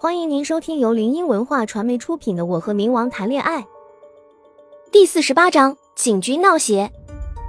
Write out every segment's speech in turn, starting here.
欢迎您收听由林音文化传媒出品的《我和冥王谈恋爱》第四十八章：警局闹邪。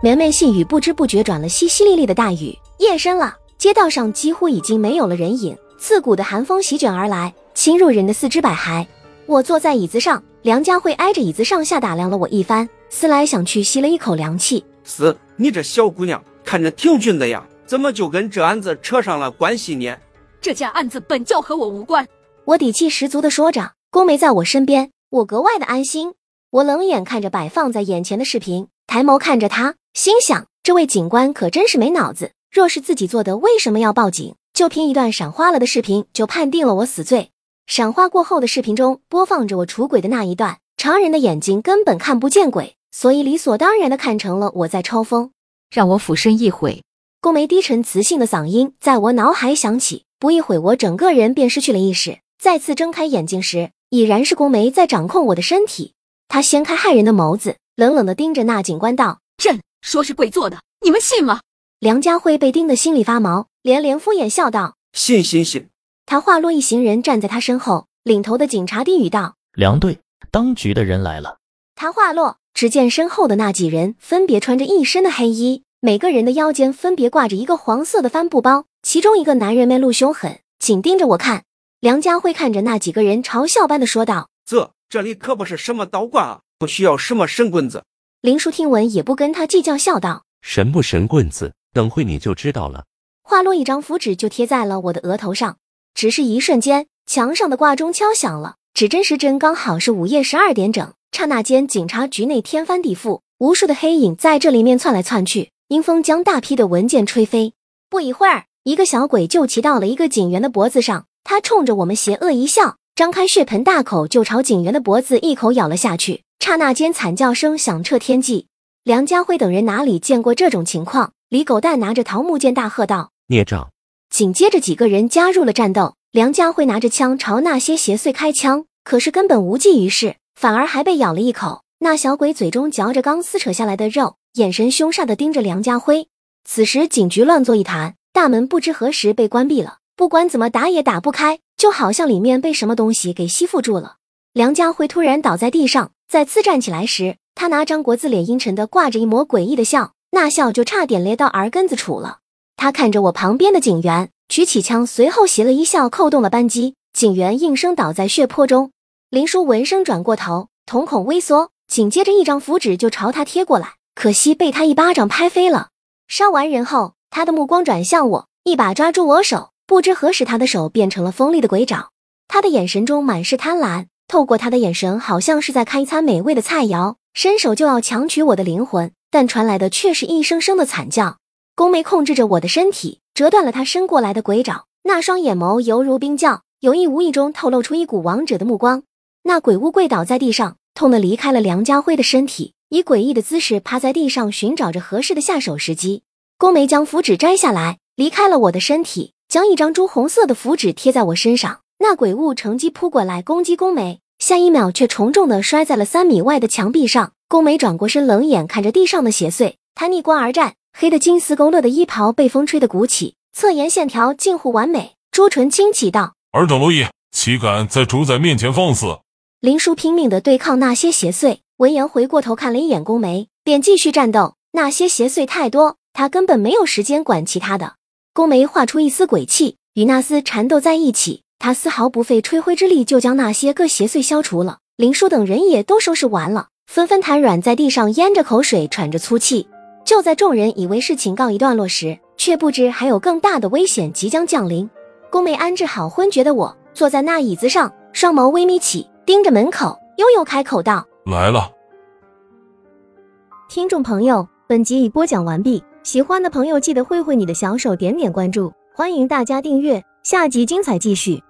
绵绵细雨不知不觉转了淅淅沥沥的大雨。夜深了，街道上几乎已经没有了人影，刺骨的寒风席卷而来，侵入人的四肢百骸。我坐在椅子上，梁家慧挨着椅子上下打量了我一番，思来想去，吸了一口凉气。是你这小姑娘看着挺俊的呀，怎么就跟这案子扯上了关系呢？这件案子本就和我无关。我底气十足的说着，宫梅在我身边，我格外的安心。我冷眼看着摆放在眼前的视频，抬眸看着他，心想：这位警官可真是没脑子。若是自己做的，为什么要报警？就凭一段闪花了的视频，就判定了我死罪。闪花过后的视频中播放着我出轨的那一段，常人的眼睛根本看不见鬼，所以理所当然的看成了我在抽风。让我俯身一回，宫梅低沉磁性的嗓音在我脑海响起。不一会，我整个人便失去了意识。再次睁开眼睛时，已然是宫梅在掌控我的身体。他掀开骇人的眸子，冷冷地盯着那警官道：“朕说是鬼做的，你们信吗？”梁家辉被盯得心里发毛，连连敷衍笑道：“信信信。”他话落，一行人站在他身后，领头的警察低语道：“梁队，当局的人来了。”他话落，只见身后的那几人分别穿着一身的黑衣，每个人的腰间分别挂着一个黄色的帆布包，其中一个男人面露凶狠，紧盯着我看。梁家辉看着那几个人，嘲笑般的说道：“这这里可不是什么道观啊，不需要什么神棍子。”林叔听闻也不跟他计较，笑道：“神不神棍子，等会你就知道了。”话落，一张符纸就贴在了我的额头上。只是一瞬间，墙上的挂钟敲响了，指针时针刚好是午夜十二点整。刹那间，警察局内天翻地覆，无数的黑影在这里面窜来窜去，阴风将大批的文件吹飞。不一会儿，一个小鬼就骑到了一个警员的脖子上。他冲着我们邪恶一笑，张开血盆大口就朝警员的脖子一口咬了下去。刹那间，惨叫声响彻天际。梁家辉等人哪里见过这种情况？李狗蛋拿着桃木剑大喝道：“孽障！”紧接着，几个人加入了战斗。梁家辉拿着枪朝那些邪祟开枪，可是根本无济于事，反而还被咬了一口。那小鬼嘴中嚼着刚撕扯下来的肉，眼神凶煞的盯着梁家辉。此时，警局乱作一团，大门不知何时被关闭了。不管怎么打也打不开，就好像里面被什么东西给吸附住了。梁家辉突然倒在地上，再次站起来时，他拿张国字脸阴沉的挂着一抹诡异的笑，那笑就差点咧到耳根子处了。他看着我旁边的警员，举起枪，随后斜了一笑，扣动了扳机，警员应声倒在血泊中。林叔闻声转过头，瞳孔微缩，紧接着一张符纸就朝他贴过来，可惜被他一巴掌拍飞了。杀完人后，他的目光转向我，一把抓住我手。不知何时，他的手变成了锋利的鬼爪，他的眼神中满是贪婪。透过他的眼神，好像是在看一餐美味的菜肴，伸手就要强取我的灵魂，但传来的却是一声声的惨叫。宫梅控制着我的身体，折断了他伸过来的鬼爪，那双眼眸犹如冰窖，有意无意中透露出一股王者的目光。那鬼物跪倒在地上，痛得离开了梁家辉的身体，以诡异的姿势趴在地上，寻找着合适的下手时机。宫梅将符纸摘下来，离开了我的身体。将一张朱红色的符纸贴在我身上，那鬼物乘机扑过来攻击宫梅，下一秒却重重的摔在了三米外的墙壁上。宫梅转过身，冷眼看着地上的邪祟，她逆光而战，黑的金丝勾勒的衣袍被风吹得鼓起，侧颜线条近乎完美，朱唇轻启道：“尔等蝼蚁，岂敢在主宰面前放肆？”林叔拼命的对抗那些邪祟，闻言回过头看了一眼宫梅，便继续战斗。那些邪祟太多，他根本没有时间管其他的。宫梅画出一丝鬼气，与那厮缠斗在一起。他丝毫不费吹灰之力，就将那些个邪祟消除了。林叔等人也都收拾完了，纷纷瘫软在地上，咽着口水，喘着粗气。就在众人以为事情告一段落时，却不知还有更大的危险即将降临。宫梅安置好昏厥的我，坐在那椅子上，双眸微眯起，盯着门口，悠悠开口道：“来了。”听众朋友，本集已播讲完毕。喜欢的朋友记得挥挥你的小手，点点关注，欢迎大家订阅，下集精彩继续。